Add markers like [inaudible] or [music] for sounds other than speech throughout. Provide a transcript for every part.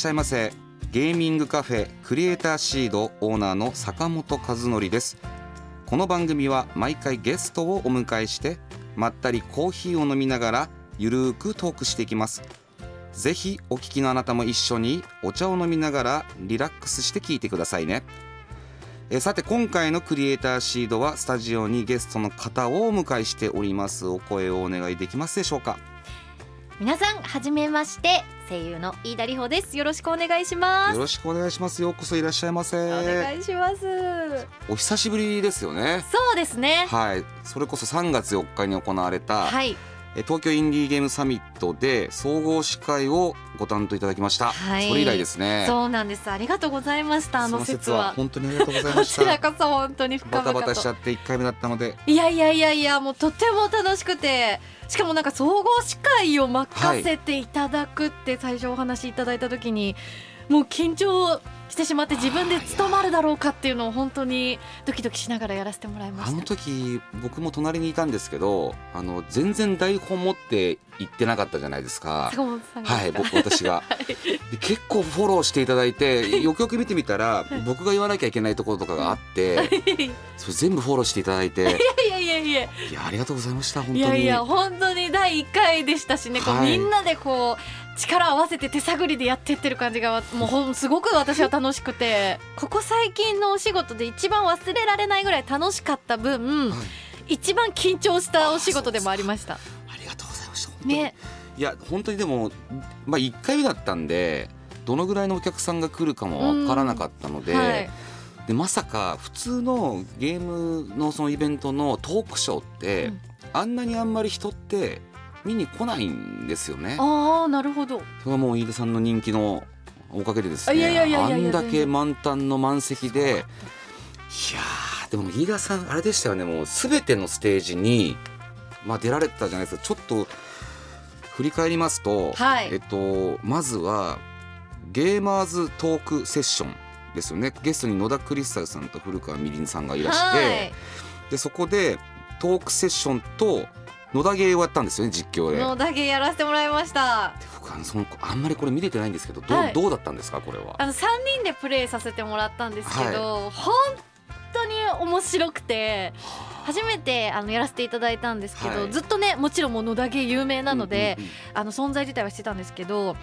しゃいませ。ゲーミングカフェクリエイターシードオーナーの坂本和則です。この番組は毎回ゲストをお迎えしてまったりコーヒーを飲みながらゆるーくトークしていきます。ぜひお聞きのあなたも一緒にお茶を飲みながらリラックスして聞いてくださいね。えさて今回のクリエイターシードはスタジオにゲストの方をお迎えしております。お声をお願いできますでしょうか？皆さんはじめまして。声優の飯田里穂です。よろしくお願いします。よろしくお願いします。ようこそいらっしゃいませ。お願いします。お久しぶりですよね。そうですね。はい。それこそ3月4日に行われた、はい。え東京インディーゲームサミットで総合司会をご担当いただきました、はい。それ以来ですね。そうなんです。ありがとうございましたあその説は。本当にありがとうございこました。ちらこそ本当に深バタバタしちゃって1回目だったので。いやいやいやいやもうとても楽しくてしかもなんか総合司会を任せていただくって最初お話しいただいた時に、もう緊張してしまって自分で務まるだろうかっていうのを本当にドキドキしながらやらせてもらいまあのした。時僕も隣にいたんですけどあの全然台本持って行ってなかったじゃないですか。坂本さんが。はい僕私が。[laughs] で結構フォローしていただいてよくよく見てみたら僕が言わなきゃいけないところとかがあって [laughs] それ全部フォローしていただいて。いやいやいやいや。ありがとうございました本当に。いやいや本当に第1回でしたしね、こうはいみんなでこう力を合わせて手探りでやってってる感じがもうほんすごく私は楽しくてここ最近のお仕事で一番忘れられないぐらい楽しかった分、はい。一番緊張したお仕事でもありました。ありがとうございました。本当に。ね、いや本当にでもまあ1回目だったんでどのぐらいのお客さんが来るかもわからなかったので,、はい。でまさか普通のゲームのそのイベントのトークショーって、うん。あんなにあんまり人って見に来ないんですよね。ああなるほど。それはもう飯田さんの人気のおかげでですね。あんだけ満タンの満席でいやーでも飯田さんあれでしたよねもう全てのステージに、まあ、出られてたじゃないですか。ちょっと振り返りますと、はい。えっと、まずはゲーマーズトークセッションですよね。ゲストに野田クリスタルさんと古川みりんさんがいらして、はい。でそこでトークセッションと野田ゲーをやったんですよね実況で。のだけやらせてもらいました。僕あのそのあんまりこれ見れてないんですけどどう,、はいどうだったんですかこれは？あの三人でプレイさせてもらったんですけど、本当に面白くて初めてあのやらせていただいたんですけど、はいずっとねもちろんもう野田芸有名なので、うんうんうんあの存在自体はしてたんですけど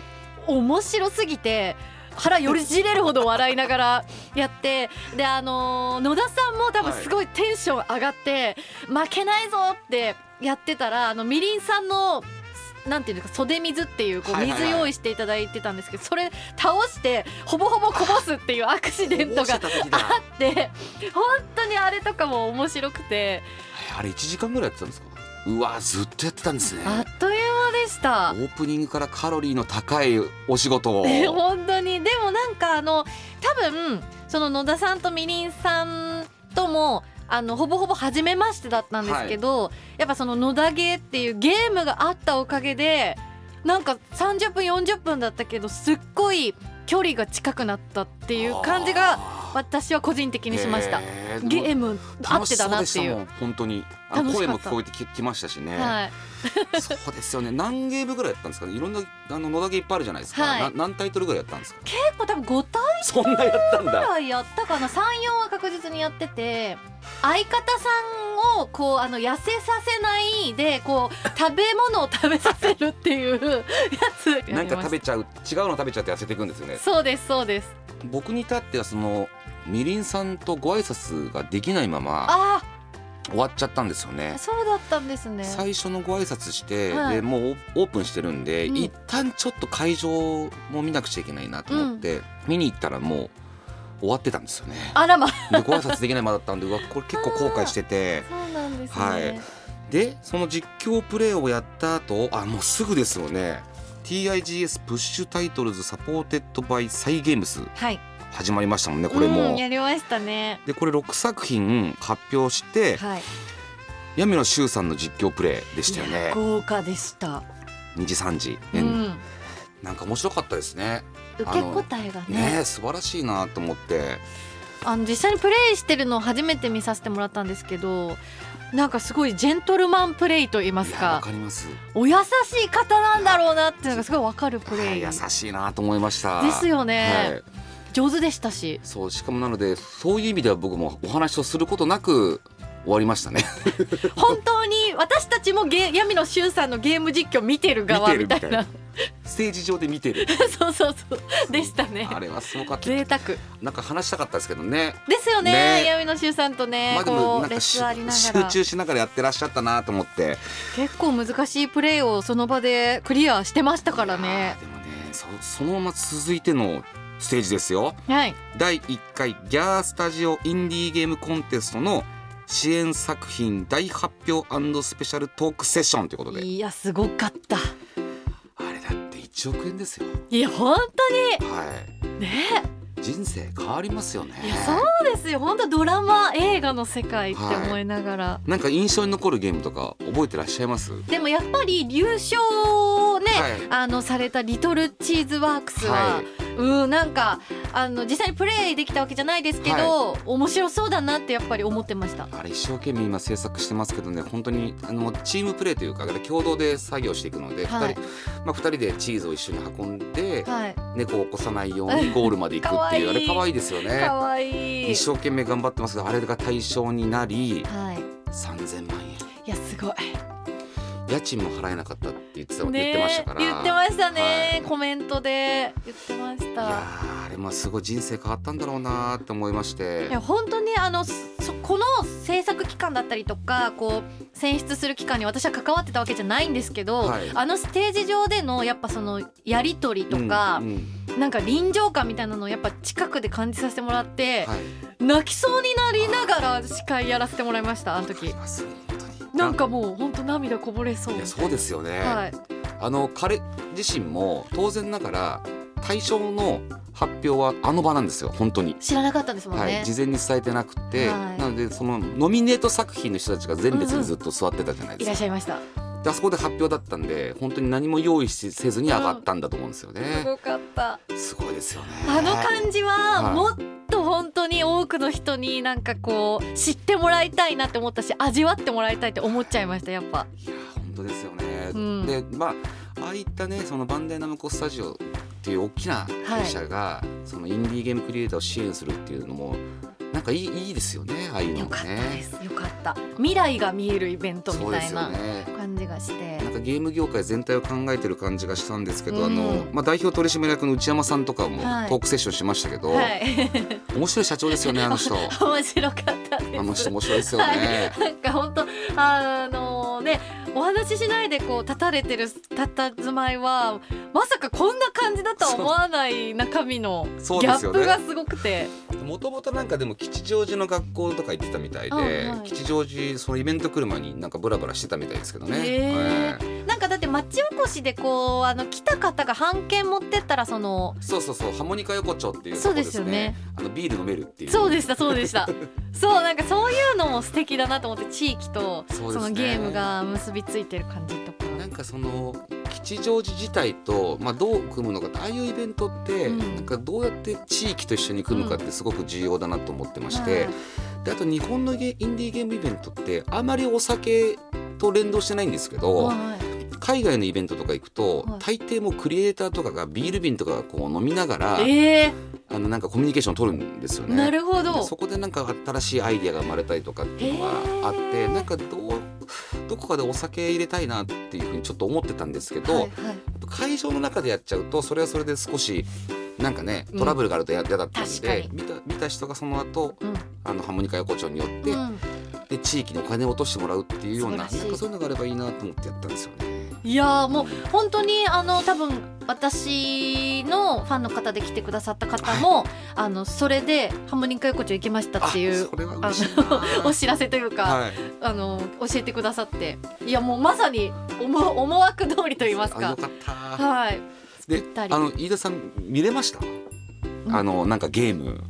面白すぎて腹よりじれるほど笑いながら [laughs] やってであのー野田さんも多分すごいテンション上がって、負けないぞってやってたらあのみりんさんのなんていうか袖水っていうこう水用意していただいてたんですけどそれ倒してほぼほぼこぼすっていうアクシデントがあって本当にあれとかも面白くて。あれ1時間ぐらいやってたんですか？うわずっとやってたんですね。あっという間でした。オ。ープニングからカロリーの高いお仕事を。え本当に。でもなんかあの多分その野田さんとみりんさんともあのほぼほぼ初めましてだったんですけど、やっぱその野田ゲーっていうゲームがあったおかげでなんか30分40分だったけどすっごい距離が近くなったっていう感じが私は個人的にしました。へゲームあってだなっていう。本当にあ楽しかった声も聞こえてききましたしね、はい、そうですよね。何ゲームぐらいやったんですかね。いろんなあの野田ゲーいっぱいあるじゃないですか、はい。な何タイトルぐらいやったんですか？結構多分5体そんなやったんぐだらいやったかな。34は確実にやってて相方さんをこうあの痩せさせないでこう食べ物を食べさせるっていうやつなんか食べちゃう違うの食べちゃって痩せていくんですよねそうですそうです僕に至ってはそのみりんさんとご挨拶ができないままあ終わっちゃったんですよね。あそうだったんですね。最初のご挨拶して、はい。でもうオープンしてるんで、うん。一旦ちょっと会場も見なくちゃいけないなと思って、見に行ったらもう終わってたんですよね。あらま。でご挨拶できないままだったんでうわこれ結構後悔してて。[laughs] そうなんですね、はい。でその実況プレイをやった後あもうすぐですよね。TIGS プッシュタイトルズサポーテッドバイサイゲームス。はい始まりましたもんねこれも、うんやりましたね。でこれ6作品発表してはい。闇野修さんの実況プレイでしたよね。豪華でした。2時3時、うん。なんか面白かったですね。受け答えがね。ねえ素晴らしいなと思って。あの実際にプレイしてるのを初めて見させてもらったんですけどなんかすごいジェントルマンプレイと言いますかかります。お優しい方なんだろうなっていうのがすごいわかるプレイ。はい優しいなと思いました。ですよね、はい上手でしたし。そうしかもなのでそういう意味では僕もお話をすることなく終わりましたね。[laughs] 本当に私たちもゲ闇野修さんのゲーム実況見てる側みたいな。ステージ上で見てる。[laughs] そうそうそう。でしたね。あれはすごかった。贅沢。なんか話したかったですけどね。ですよねね。闇野修さんとね、まあでもこうんか集ら。中しながらやってらっしゃったなと思って。結構難しいプレイをその場でクリアしてましたからあねーでもねそそのまま続いてのステージですよ。はい。第1回ギャースタジオインディーゲームコンテストの支援作品大発表スペシャルトークセッションということで。いやすごかった。あれだって1億円ですよ。いや本当はい。にね。人生変わりますよね。いやそうですよ。本当ドラマ映画の世界って思いながら、なんか印象に残るゲームとか覚えてらっしゃいます？でもやっぱり優勝をね、はい。あのされたリトルチーズワークスは、はうんなんかあの実際にプレイできたわけじゃないですけど、面白そうだなってやっぱり思ってました。あれ一生懸命今制作してますけどね本当にあのチームプレーというか共同で作業していくので、はい。二人まあ、2人でチーズを一緒に運んで、はい、猫を起こさないようにゴールまで行くっていう [laughs] あれ可愛いですよね。可愛い一生懸命頑張ってますけどあれが対象になりはい、3000万円。いやすごい。家賃も払えなかったって言ってた、ね言ってましたから。言ってましたね、はい。コメントで言ってましいやあれもすごい人生変わったんだろうなーって思いまして。いや本当にあのそこの制作期間だったりとかこう選出する期間に私は関わってたわけじゃないんですけど、はい。あのステージ上でのやっぱそのやり取りとかう、んうんなんか臨場感みたいなのをやっぱ近くで感じさせてもらって、はい。泣きそうになりながら司会やらせてもらいましたあの時なんかもう本当涙こぼれそう。いやそうですよね、はい。あの彼自身も当然ながら対象の発表はあの場なんですよ本当に。知らなかったですもんね、はい、事前に伝えてなくて、はい。なのでそのノミネート作品の人たちが前列にずっと座ってたじゃないいですか、らっしゃいました。であそこで発表だったんで本当に何も用意しせずに上がったんだと思うんですよね、すごかった。すごいですよね。あの感じははい。もっと本当に多くの人になんかこう知ってもらいたいなって思ったし味わってもらいたいって思っちゃいましたやっぱ。いや本当ですよね、うん。でまあああいったねそのバンダイナムコスタジオっていう大きな会社が、そのインディーゲームクリエイターを支援するっていうのもなんかいいいいですよねああいうのもね。す。よかった。未来が見えるイベントみたいなね。感じがして。なんかゲーム業界全体を考えてる感じがしたんですけど、うん。あのまあ、代表取締役の内山さんとかもはい。トークセッションしましたけど、はい。面白い社長ですよねあの人。[laughs] 面白かったあの人面白いですよね、なんか本当あのねお話ししないでこう立たれてる佇まいはまさかこんな感じだとは思わない中身のギャップがすごくて。もともとなんかでも吉祥寺の学校とか行ってたみたいで、はいはい。吉祥寺そのイベント来る前になんかブラブラしてたみたいですけどね、へー。えなんかだって町おこしでこうあの来た方が半券持ってったらそのえそうそうそうハモニカ横丁っていうそうですすよね。あのビール飲めるっていう。そうでしたそうでした。[laughs] そうなんかそういうのも素敵だなと思って地域とそのゲームが結びついてる感じとか。なんかその吉祥寺自体と、まあ、どう組むのかああいうイベントって、うん。なんかどうやって地域と一緒に組むかってすごく重要だなと思ってまして、はい。であと日本のゲインディーゲームイベントってあまりお酒と連動してないんですけど、はい海外のイベントとか行くと、はい。大抵もうクリエイターとかがビール瓶とかこう飲みながら、えあのなんかコミュニケーションを取るんですよー、ね。なるほど。でそこでなんか新しいアイディアが生まれたりとかっていうのがあって、へー。なんかどうどこかでお酒入れたいなっていうふうにちょっと思ってたんですけど、はいはい。会場の中でやっちゃうとそれはそれで少しなんかねうん。トラブルがあると嫌嫌だったんで、見た見た人がその後うん。あのハーモニカ横丁によって、うん。で地域にお金を落としてもらうっていうようななんかそういうのがあればいいなと思ってやったんですよね。いやーもう本当にあの多分私のファンの方で来てくださった方も、あのそれでハモリンカ横丁行きましたっていうあのお知らせというか、はい。あの教えてくださっていやもうまさに思思惑通りと言いますか。かった。はい。であの飯田さん見れました？ん。あのなんかゲーム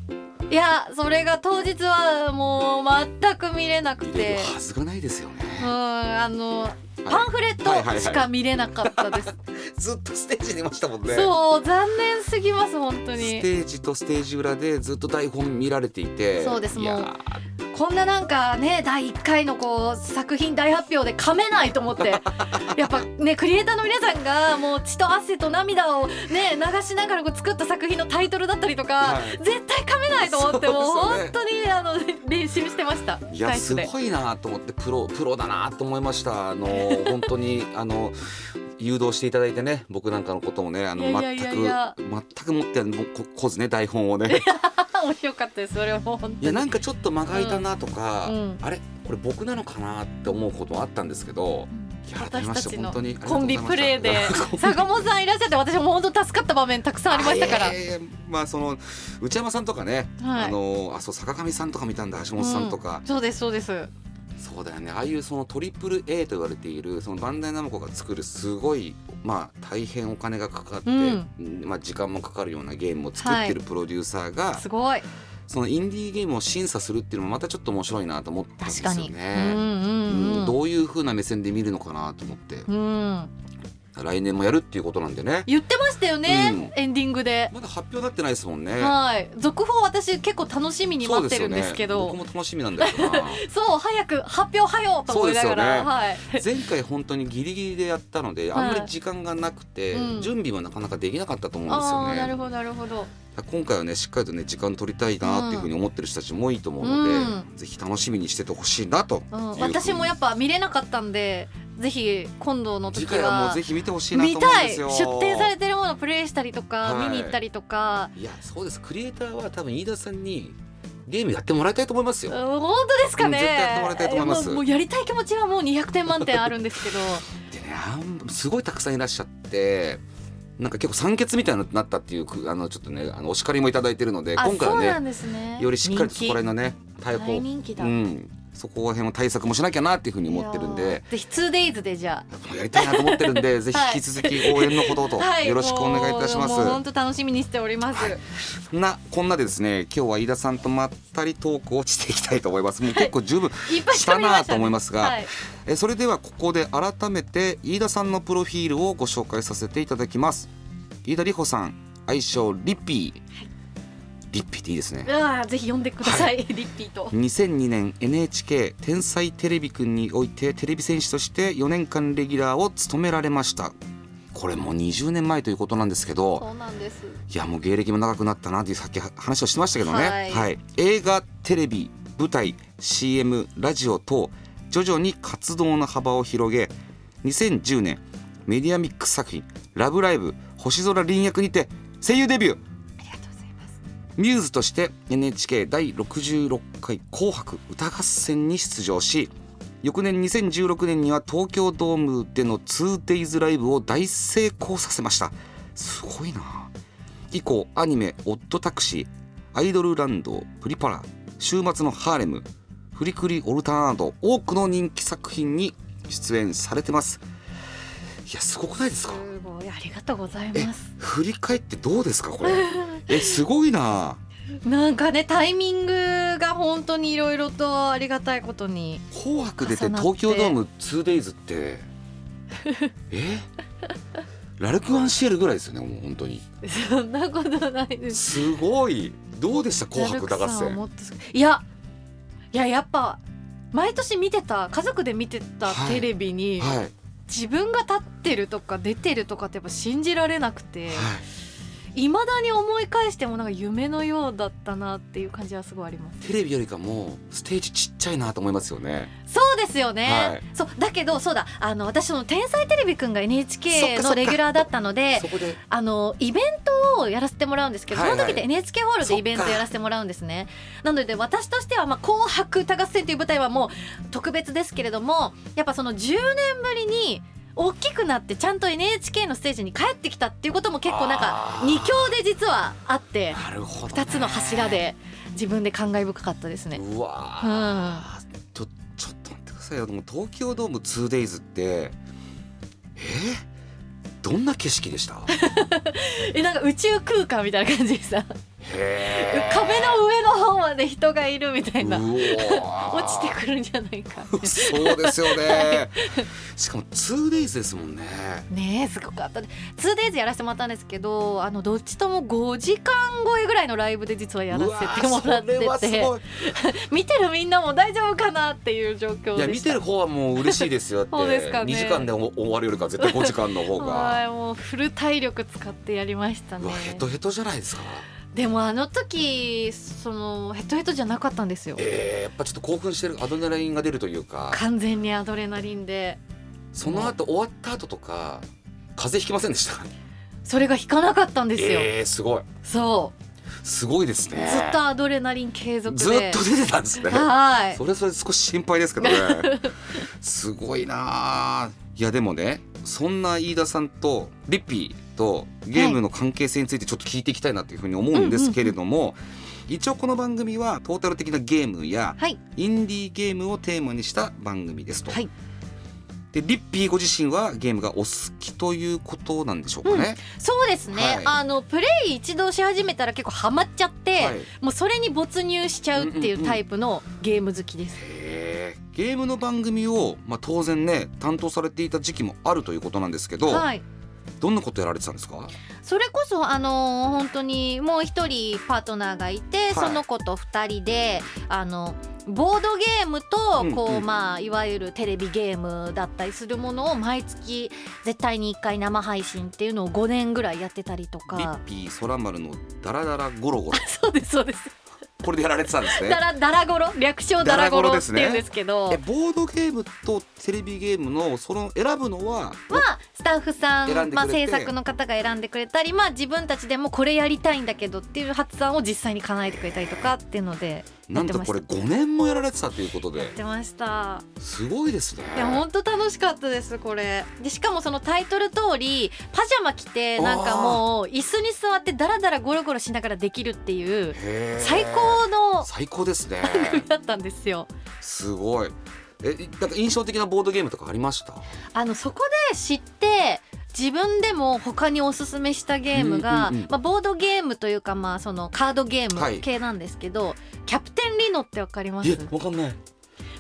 いやそれが当日はもう全く見れなくて。るはずがないですよね。うんあのはい。パンフレットしか見れなかったです、[laughs] ずっとステージにいましたもんね。そう残念すぎます本当スにテージとステージ裏でずっと台本見られていて。そうですもこんななんかね第1回のこう作品大発表で噛めないと思って。[laughs] やっぱねクリエイターの皆さんがもう血と汗と涙をね流しながらこう作った作品のタイトルだったりとか、はい。絶対噛めないと思ってもう本当にあの練習してました。いやすごいなと思ってプロプロだなと思いました。あの本当にあの誘導していただいてね僕なんかのこともねあの全く全く持ってもうここずね台本をね [laughs] [laughs] 面白かったです。それはもう本当に。いやなんかちょっと間が空いたなとか、うん。うんあれこれ僕なのかなって思うこともあったんですけど私たちのコンビプレーで [laughs] 坂本さんいらっしゃって私も本当助かった場面たくさんありましたから。まあその内山さんとかね、はい。あのあそう坂上さんとか見たんだ橋本さんとか、そうですそうですそうだよね。ああいうそのトリプル A と言われているそのバンダイナムコが作るすごいまあ大変お金がかかって、うん。まあ時間もかかるようなゲームを作ってるプロデューサーが、すごい。そのインディーゲームを審査するっていうのもまたちょっと面白いなと思ったんですよね。うんうんうん。うん。どういう風な目線で見るのかなと思って、うん来年もやるっていうことなんでね。言ってましたよね、うん。エンディングで。まだ発表なってないですもんね。はい。続報私結構楽しみに待ってるんですけど。ね、僕も楽しみなんだけどな。[laughs] そう早く発表はようと思いながら、そうですよね。はい。前回本当にギリギリでやったので、はいあんまり時間がなくて、うん。準備もなかなかできなかったと思うんですよね。なるほどなるほど今回はねしっかりとね時間取りたいなっていうふうに思ってる人たちも多いと思うので、うん。ぜひ楽しみにしててほしいなというん。に私もやっぱ見れなかったんでぜひ今度の時次回はもうはぜひ見てほしいなと見思うんたいですよ。出展されてるものプレイしたりとか、はい。見に行ったりとか。いやそうです。クリエイターは多分飯田さんにゲームやってもらいたいと思いますよ。うん本当ですかね、やってもらいたいと思います。もうやりたい気持ちはもう200点満点あるんですけど。[laughs] でねすごいたくさんいらっしゃってなんか結構酸欠みたいになったっていうくあのちょっとねあのお叱りもいただいてるのであ今回はねね。よりしっかりとそこら辺のね人対応気大人気だ、うんそこら辺の対策もしなきゃなっていうふうに思ってるんで。ーぜひ 2days でじゃもうやりたいなと思ってるんで [laughs] ぜひはい引き続き応援のほどとあよろしくお願いいたします。本当楽しみにしております、はい。なこんなでですね今日は飯田さんとまったりトークをしていきたいと思います。もう結構十分 [laughs] したなと思いますが、はい。えそれではここで改めて飯田さんのプロフィールをご紹介させていただきます。飯田里穂さん愛称リッピー、リッピーっていいですね。うわーぜひ読んでください、リッピーと。2002年 NHK 天才テレビくんにおいてテレビ戦士として4年間レギュラーを務められました。これもう20年前ということなんですけどそうなんです。いやもう芸歴も長くなったなっていうさっき話をしてましたけどね、はい。映画テレビ舞台 CM ラジオ等徐々に活動の幅を広げ2010年メディアミックス作品「ラブライブ星空凛役」にて声優デビューミューズとして NHK 第66回「紅白歌合戦」に出場し翌年2016年には東京ドームでの 2days ライブを大成功させました。すごいな。以降アニメ「オッドタクシー」「アイドルランド」「プリパラ」「週末のハーレム」「フリクリオルタナなど多くの人気作品に出演されてます。いやすごくないですか？ごいありがとうございえます。振り返ってどうですかこれ？[laughs] えすごいな。なんかねタイミングが本当にいろいろとありがたいことに紅白出て東京ドーム 2days って [laughs] え？ラルク・アンシエルぐらいですよねもう本当に。そんなことないです。すごい。どうでした紅白歌合いやいややっぱ毎年見てた家族で見てたはい。テレビに、はい、自分が立ってるとか出てるとかってやっぱ信じられなくて。はい。いまだに思い返してもなんか夢のようだったなっていう感じはすごいあります。テレビよりかもステージちっちゃいなと思いますよね。そうですよね、はい。そうだけどそうだ。あの私その「天才テレビくん」が NHK のレギュラーだったのでそこで。あのイベントをやらせてもらうんですけど、はい。はいその時って NHK ホールでイベントやらせてもらうんですね。なので私としては「まあ、紅白歌合戦」という舞台はもう特別ですけれどもやっぱその10年ぶりに大きくなってちゃんと NHK のステージに帰ってきたっていうことも結構なんかあー。二強で実はあってなるほど、ね、2つの柱で自分で感慨深かったですね。うわー、ちょちょっと待ってくださいよ。東京ドーム 2days ってえ？ーどんな景色でした？[laughs] えなんか宇宙空間みたいな感じでさ壁の上の方まで人がいるみたいな。落ちてくるんじゃないかそうですよね。[laughs] しかも 2days ですもんね。ねえすごかった。2days やらせてもらったんですけどあのどっちとも5時間超えぐらいのライブで実はやらせてもらってて。[laughs] 見てるみんなも大丈夫かなっていう状況でいいや見てる方はもう嬉しいですよって。[laughs] そうですかね。2時間で終わるよりか絶対5時間の方が。はいもうフル体力使ってやりましたね。うわヘトヘトじゃないですかでもあの時そのヘトヘトじゃなかったんですよ。えー、やっぱちょっと興奮してるアドレナリンが出るというか。完全にアドレナリンで。その後終わった後とか風邪ひきませんでしたそれが引かなかったんですよ、えー、すごい。そう。すごいですね。ずっとアドレナリン継続で。ずっと出てたんですね。はい。それはそれで少し心配ですけどね。[laughs] すごいなあいやでもねそんな飯田さんとリッピーとゲームの関係性についてちょっと聞いていきたいなというふうに思うんですけれども、一応この番組はトータル的なゲームやはい。インディーゲームをテーマにした番組ですと。はい。でリッピーご自身はゲームがお好きということなんでしょうかね。そうですね、はい。あのプレイ一度し始めたら結構ハマっちゃって、はい。もうそれに没入しちゃうっていうタイプのゲーム好きです、へー。ゲームの番組を、まあ、当然ね担当されていた時期もあるということなんですけど、はいどんなことやられてたんですか？それこそあのー本当にもう一人パートナーがいて、その子と二人であのボードゲームとこう、うん。うんまあいわゆるテレビゲームだったりするものを毎月絶対に1回生配信っていうのを5年ぐらいやってたりとリッかピー空丸のダラダラゴロゴロ。[laughs] そうですそうですこれでやられてたんですね。ダラダラゴロ略称ダラゴロっていうんですけど。えボードゲームとテレビゲームのその選ぶのはまあスタッフさん選んでくれて。まあ、制作の方が選んでくれたり、まあ、自分たちでもこれやりたいんだけどっていう発案を実際に叶えてくれたりとかっていうのでなんとこれ5年もやられてたということで。やってました。すごいですね。いや本当楽しかったですこれ。でしかもそのタイトル通りパジャマ着てなんかもう椅子に座ってダラダラゴロゴロしながらできるっていう最高の最高ですね。[laughs] だったんですよ。すごい。えなんか印象的なボードゲームとかありました？あのそこで知って自分でも他におすすめしたゲームが、まあ、ボードゲームというかまあそのカードゲーはいム系なんですけど、キャプテンリノってわかります？えわかんない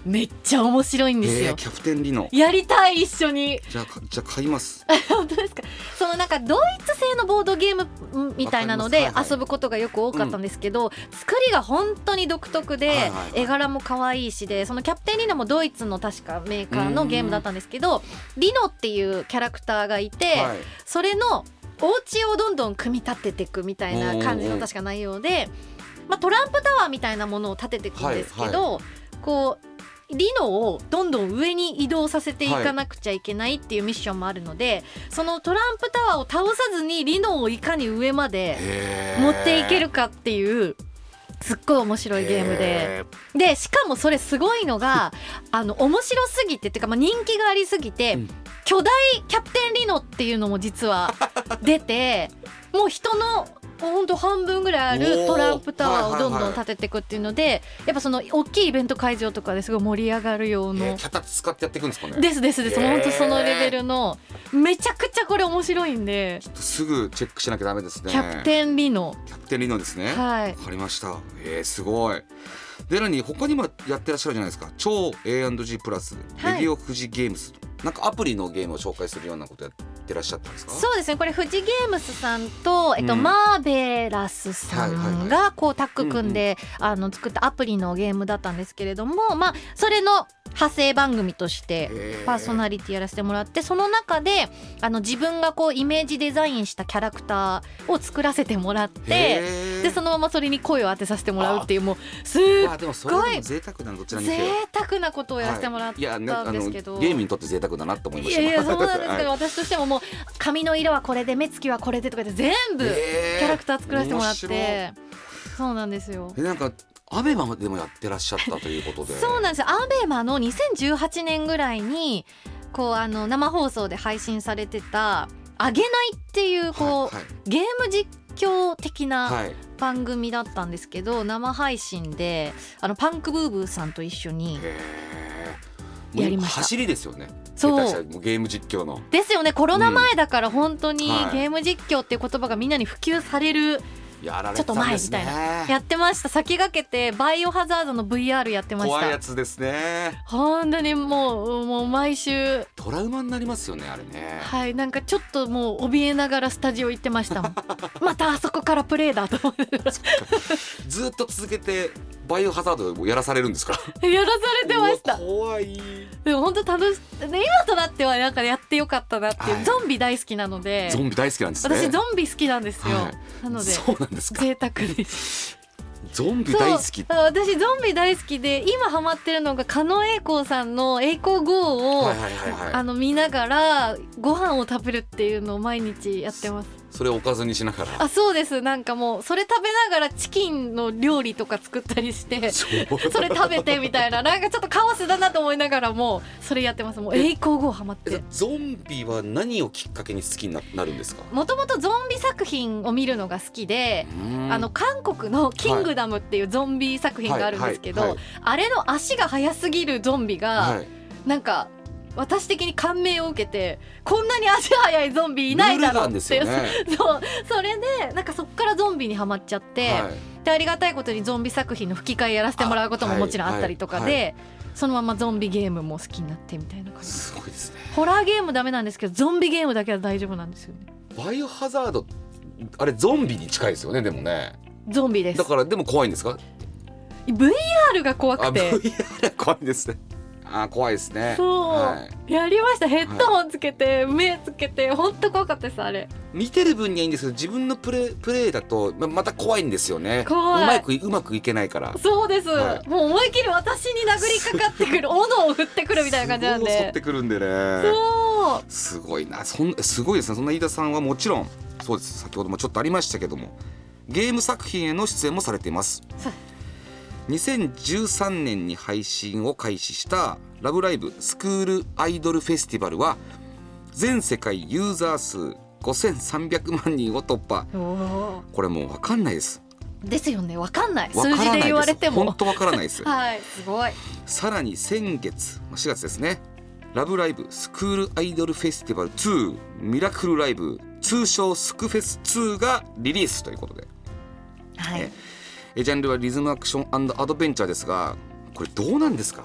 めっちゃ面白いんですよ、えーキャプテンリノ。やりたい一緒に。じゃじゃあ買います。[laughs] 本当ですか？そのなんかドイツ製のボードゲームみたいなので遊ぶことがよく多かったんですけど、作りが本当に独特で、はいはいはい。絵柄も可愛いしでそのキャプテンリノもドイツの確かメーカーのゲームだったんですけどリノっていうキャラクターがいて、はい。それのお家をどんどん組み立てていくみたいな感じの確か内容で、まあ、トランプタワーみたいなものを建てていくんですけど、こうリノをどんどん上に移動させていかなくちゃいけないっていうミッションもあるので、そのトランプタワーを倒さずにリノをいかに上まで持っていけるかっていうすっごい面白いゲームで。へでしかもそれすごいのがあの面白すぎてっていうか、まあ、人気がありすぎて、うん。巨大キャプテンリノっていうのも実は出てもう人のほんと半分ぐらいあおるー。トランプタワーをどんどん立てていくっていうのでやっぱその大きいイベント会場とかですごい盛り上がるようーえーな。キャタ使ってやっていくんですかね。ですですです、へー。本当そのレベルのめちゃくちゃこれ面白いんで、ちょっとすぐチェックしなきゃダメですね。キャプテンリノ。キャプテンリノですね。はい。わかりました。えー、すごい。で何他にもやってらっしゃるじゃないですか。超 A&G プラス。レはい。ディオ富士ゲームスなんかアプリのゲームを紹介するようなことやってらっしゃったんですか？そうですね。これ富士ゲームスさんと、えっとうん。マーベラスさんがこうタッグ組んで、あの作ったアプリのゲームだったんですけれどもまあそれの派生番組としてパーソナリティやらせてもらってその中であの自分がこうイメージデザインしたキャラクターを作らせてもらってでそのままそれに声を当てさせてもらうっていうもうすっまあでもそれでも贅沢なのどちらに贅沢なことをやらせてもらったんですけど。ゲームにとって贅沢だなと思いました。いやいやそうなんですけど、はい。私としてももう髪の色はこれで目つきはこれでとかで全部キャラクター作らせてもらって。そうなんですよ。えなんかアベマでもやってらっしゃったということで。そうなんです。よアベマの2018年ぐらいにこうあの生放送で配信されてた「あげない」っていうこう、はいゲーム実況的なはい。番組だったんですけど、生配信であのパンクブーブーさんと一緒にやりました。走りですよね。そう。もうゲーム実況の。ですよね。コロナ前だから本当にはい。ゲーム実況っていう言葉がみんなに普及されるやられちょってと前みたいねやってました。先駆けてバイオハザードの VR やってまし怖いやたつですね。本当にもうもう毎週。トラウマになりますよねあれね。はいなんかちょっともう怯えながらスタジオ行ってましたもん。[laughs] またあそこからプレイだと思ってずっと続けてバイオハザードをやらされるんですか？[laughs] やらされてました。怖い。でも本当楽しで今となってはなんかやってよかったなっていう、はい。ゾンビ大好きなので。ゾンビ大好きなんですね。私ゾンビ好きなんですよ、はい。なので。そうなんですか？贅沢です。ゾンビ大好き。そう。私ゾンビ大好きで今ハマってるのが狩野英孝さんの「栄光 GO」を、はいはいはいはい。あの見ながらご飯を食べるっていうのを毎日やってますそれをおかずにしながら。あそうです。なんかもうそれ食べながらチキンの料理とか作ったりしてそれ食べてみたいな。なんかちょっとカオスだなと思いながらもそれやってます。もう栄光 GO ハマって。ゾンビは何をきっかけに好きにななるんですか？もともとゾンビ作品を見るのが好きで、ああの韓国の「キングダム」っていうゾンビ作品があるんですけど、あれの足が速すぎるゾンビが、はい。なんか私的に感銘を受けてこんなに足速いゾンビいないだろうって [laughs] そう。それでなんかそっからゾンビにはまっちゃって、はい。でありがたいことにゾンビ作品の吹き替えやらせてもらうこともあもちろんあったりとかで、そのままゾンビゲームも好きになってみたいな感じ。すごいですね。ホラーゲームダメなんですけどゾンビゲームだけは大丈夫なんですよね。バイオハザードあれゾンビに近いですよねでもね。ゾンビです。だからでも怖いんですか？VR が怖あくて。VR 怖いですねあ怖いですね。そう。はい。やりました。ヘッドホンつけて、目つけて本当怖かったですあれ。見てる分にはいいんですけど自分のプレイプレイだとままた怖いんですよね。怖い。うまくいうまくいけないから。そうです、はい。もう思い切り私に殴りかかってくる斧を振ってくるみたいな感じなんすごい襲っでてくるんでね。そう。すごいな。そんすごいですね。そんな飯田さんはもちろんそうです。先ほどもちょっとありましたけどもゲーム作品への出演もされています。そう2013年に配信を開始した「ラブライブスクールアイドルフェスティバル」は全世界ユーザー数5300万人を突破。おこれもう分かんないです。ーですよね。わかんない。数字で言われでても。す本当分からないです。[laughs] はいすごい。さらに先月まあ4月ですね「ラブライブスクールアイドルフェスティバル2ミラクルライブ」通称スクフェス2がリリースということで。はい。ええジャンルはリズムアクションアドベンチャーですがこれどうなんですか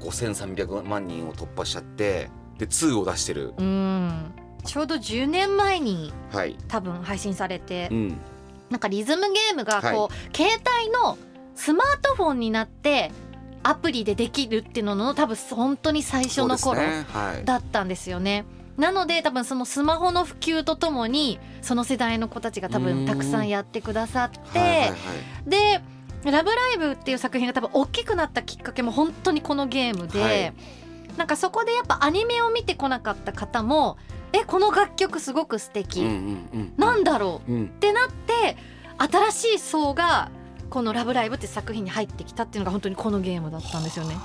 ？5300万人を突破しちゃってで2を出してる。うん。ちょうど10年前にはい。多分配信されてうん。なんかリズムゲームがこう、携帯のスマートフォンになってアプリでできるっていうのの多分本当に最初の頃だったんですよね。なので多分そのスマホの普及とともにその世代の子たちが多分たくさんやってくださって、はいはいはいで「ラブライブ!」っていう作品が多分大きくなったきっかけも本当にこのゲームで、はいなんかそこでやっぱアニメを見てこなかった方も「えこの楽曲すごく素敵、うんうんうんなんだろう?」うんってなって新しい層がこの「ラブライブ!」って作品に入ってきたっていうのが本当にここのゲームだったんですよね。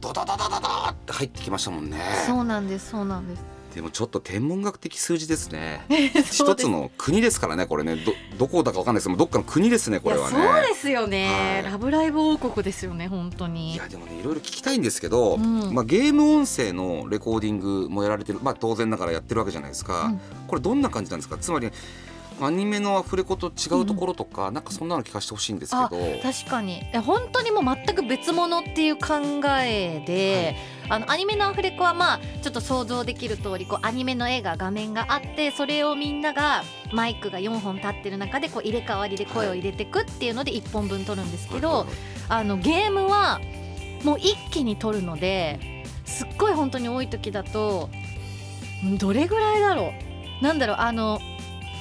ドドドドドドって入ってきましたもんねそうなんですそうなんです。でもちょっと天文学的数字ですね。[laughs] す。一つの国ですからねこれね。どどこだかわかんないです。けどどっかの国ですねこれはね。そうですよね、はい。ラブライブ王国ですよね本当いにやでもねいろいろ聞きたいんですけど、うん。まあ、ゲーム音声のレコーディングもやられてる、まあ、当然ながらやってるわけじゃないですか、うん。これどんな感じなんですか？つまりアニメのアフレコと違うところとか、なんかそんなの聞かせてほしいんですけど。確かに。え本当にもう全く別物っていう考えで、あのアニメのアフレコはまあちょっと想像できる通りこうアニメの絵が画面があってそれをみんながマイクが4本立ってる中でこう入れ替わりで声を入れてくっていうので1本分撮るんですけど、あのゲームはもう一気に撮るのですっごい本当に多い時だとんどれぐらいだろう？なんだろう？あの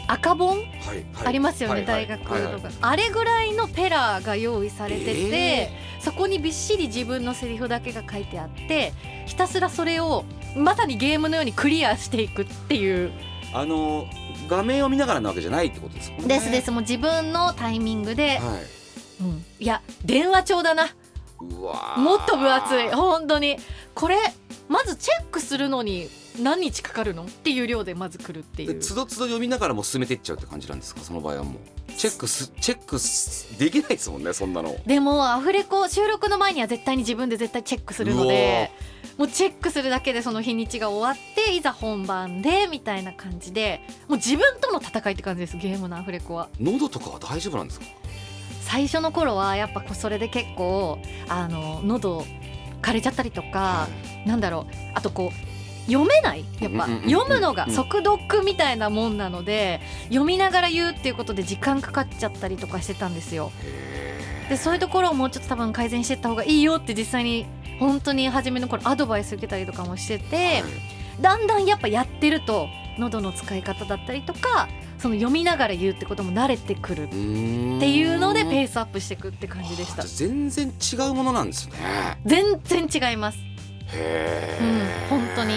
赤本？はいはい。ありますよね、はいはい。大学とか、はいはい。あれぐらいのペラが用意されてて、えそこにびっしり自分のセリフだけが書いてあってひたすらそれをまさにゲームのようにクリアしていくっていう、あの画面を見ながらなわけじゃないってことですもんね。ですです。もう自分のタイミングで、はい。うん、いや電話帳だな。うわー。もっと分厚い。本当に。これまずチェックするのに何日かかるの？っていう量でまず来るっていう。でつどつど読みながらも進めていっちゃうって感じなんですか？その場合はもう。チェックすチェックすできないですもんねそんなの。でもアフレコ収録の前には絶対に自分で絶対チェックするのでもうチェックするだけでその日にちが終わっていざ本番でみたいな感じでもう自分との戦いって感じですゲームのアフレコは。喉とかは大丈夫なんですか？最初の頃はやっぱこうそれで結構あの喉枯れちゃったりとか、なんだろうあとこう読めない？やっぱ読むのが速読みたいなもんなので読みながら言うっていうことで時間かかっちゃったりとかしてたんですよ。へでそういうところをもうちょっと多分改善していった方がいいよって実際に本当に初めの頃アドバイス受けたりとかもしてて、だんだんやっぱやってると喉の使い方だったりとかその読みながら言うってことも慣れてくるっっていいうのでペーースアップしていくって感じでした。全然違うものなんですね。全然違いますへうん本当に。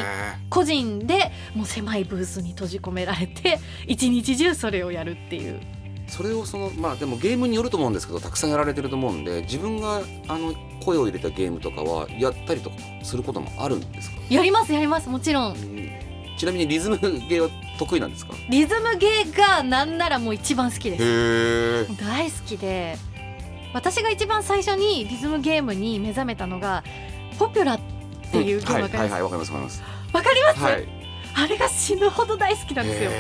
個人でもう狭いブースに閉じ込められて [laughs] 一日中それをやるっていう。それをそのまあでもゲームによると思うんですけどたくさんやられてると思うんで自分があの声を入れたゲームとかはやったりとかすることもあるんですか、やりますやりますもちろん。ちなみにリズムゲーは得意なんですか？リズムゲーがなんならもう一番好きです。大好きで。私が一番最初にリズムゲームに目覚めたのがポピュラっていうゲームわかりますはいはいはいわかりますわかりますわかります、はいあれが死ぬほど大好きなんですよ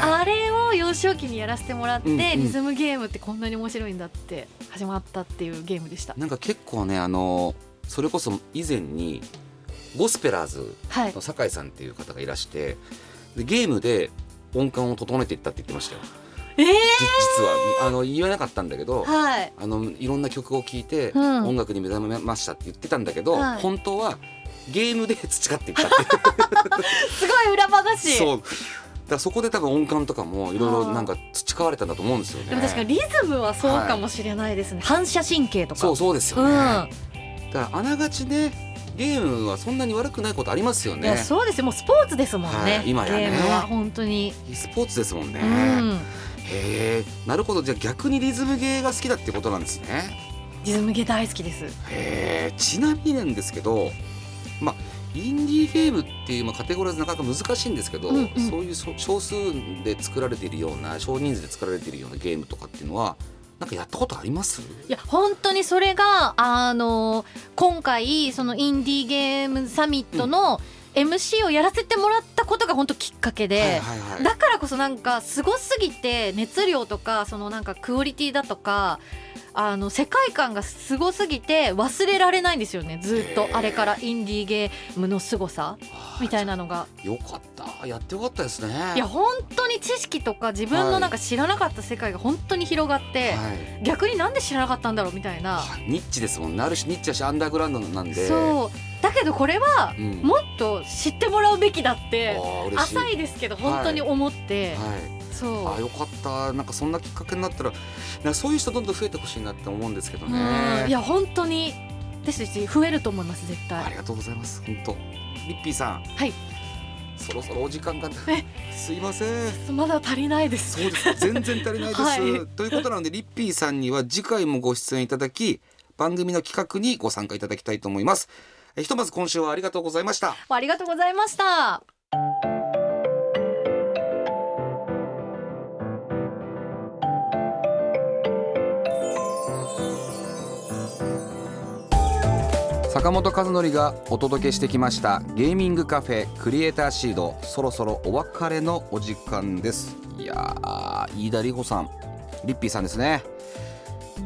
あれを幼少期にやらせてもらって、うんうんリズムゲームってこんなに面白いんだって始まったっていうゲームでしたなんか結構ねあのそれこそ以前にゴスペラーズの酒井さんっていう方がいらしてでゲームで音感を整えていったって言ってましたよえー、じ実はあの言えなかったんだけどはい。あのいろんな曲を聴いて、うん。音楽に目覚めましたって言ってたんだけど、はい。本当はゲームで培っていったって [laughs] すごい裏話。そう。だそこで多分音感とかもいろいろなんか培われたんだと思うんですよね。でも確かにリズムはそうかもしれないですね、反射神経とか。そうそうですよね、うん。だからあながちねゲームはそんなに悪くないことありますよいやねそうですよ。もうスポーツですもんね、はい今やね。本当に、e スポーツですもんね、うん、へえなるほど。じゃあ逆にリズムゲーが好きだってことなんですね。リズムゲー大好きです。へえちなみになんですけどまあインディーゲームっていう、まあ、カテゴライズなかなか難しいんですけど、うんうん。そういうそ少数で作られているような少人数で作られているようなゲームとかっていうのはなんかやったことあります？いや本当にそれがあの今回そのインディーゲームサミットの MC をやらせてもらったことが本当きっかけで、だからこそなんかすごすぎて熱量とかそのなんかクオリティだとかあの世界観がすごすぎて忘れられないんですよねずっと。あれからインディーゲームの凄さみたいなのが。よかった。やってよかったですね。いや本当に知識とか自分のなんか知らなかった世界が本当に広がって、はい。逆になんで知らなかったんだろうみたいな、はいニッチですもんね。ある種ニッチだしアンダーグラウンドなんで。そうだけどこれはうん、もっと知ってもらうべきだって浅いですけど本当に思って、はい。そう。あよかった。なんかそんなきっかけになったらそういう人どんどん増えてほしいなって思うんですけどうん。ねいや本当にですし増えると思います絶対。ありがとうございます。本当。リッピーさん。はい。そろそろお時間がえ。すいません。まだ足りないです。そうです。全然足りないです、[laughs] はい。ということなのでリッピーさんには次回もご出演いただき番組の企画にご参加いただきたいと思いますえひとまず今週はありがとうございました。ありがとうございました。坂本和則がお届けしてきましたゲーミングカフェクリエイターシード。そろそろお別れのお時間です。いやー飯田里穂さんリッピーさんですね。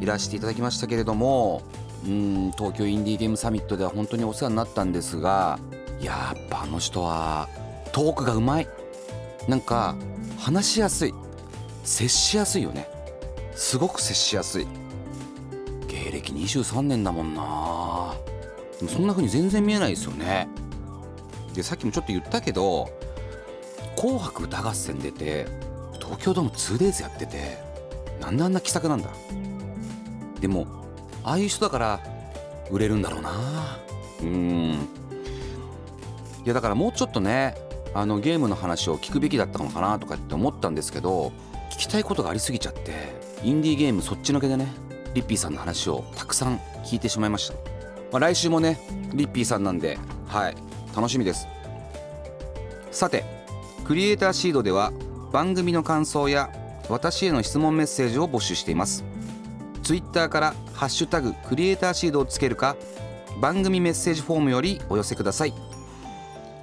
いらしていただきましたけれどもうん東京インディーゲームサミットでは本当にお世話になったんですがやっぱあの人はトークがうまい。なんか話しやすい。接しやすいよね。すごく接しやすい。芸歴23年だもんな。そんな風に全然見えないですよね。でさっきもちょっと言ったけど「紅白歌合戦」出て東京ドーム 2days やっててなんであんな気さくなんだ。でもああいう人だから売れるんだろうな。うん。いやだからもうちょっとねあのゲームの話を聞くべきだったのかなとかって思ったんですけど聞きたいことがありすぎちゃってインディーゲームそっちのけでねリッピーさんの話をたくさん聞いてしまいました、まあ、来週もねリッピーさんなんではい楽しみです。さてクリエイターシードでは番組の感想や私への質問メッセージを募集しています。ツイッターから「ハッシュタグクリエイターシード」をつけるか番組メッセージフォームよりお寄せください。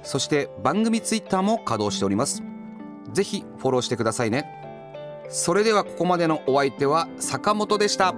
そして番組ツイッターも稼働しております。ぜひフォローしてくださいね。それではここまでのお相手は坂本でした。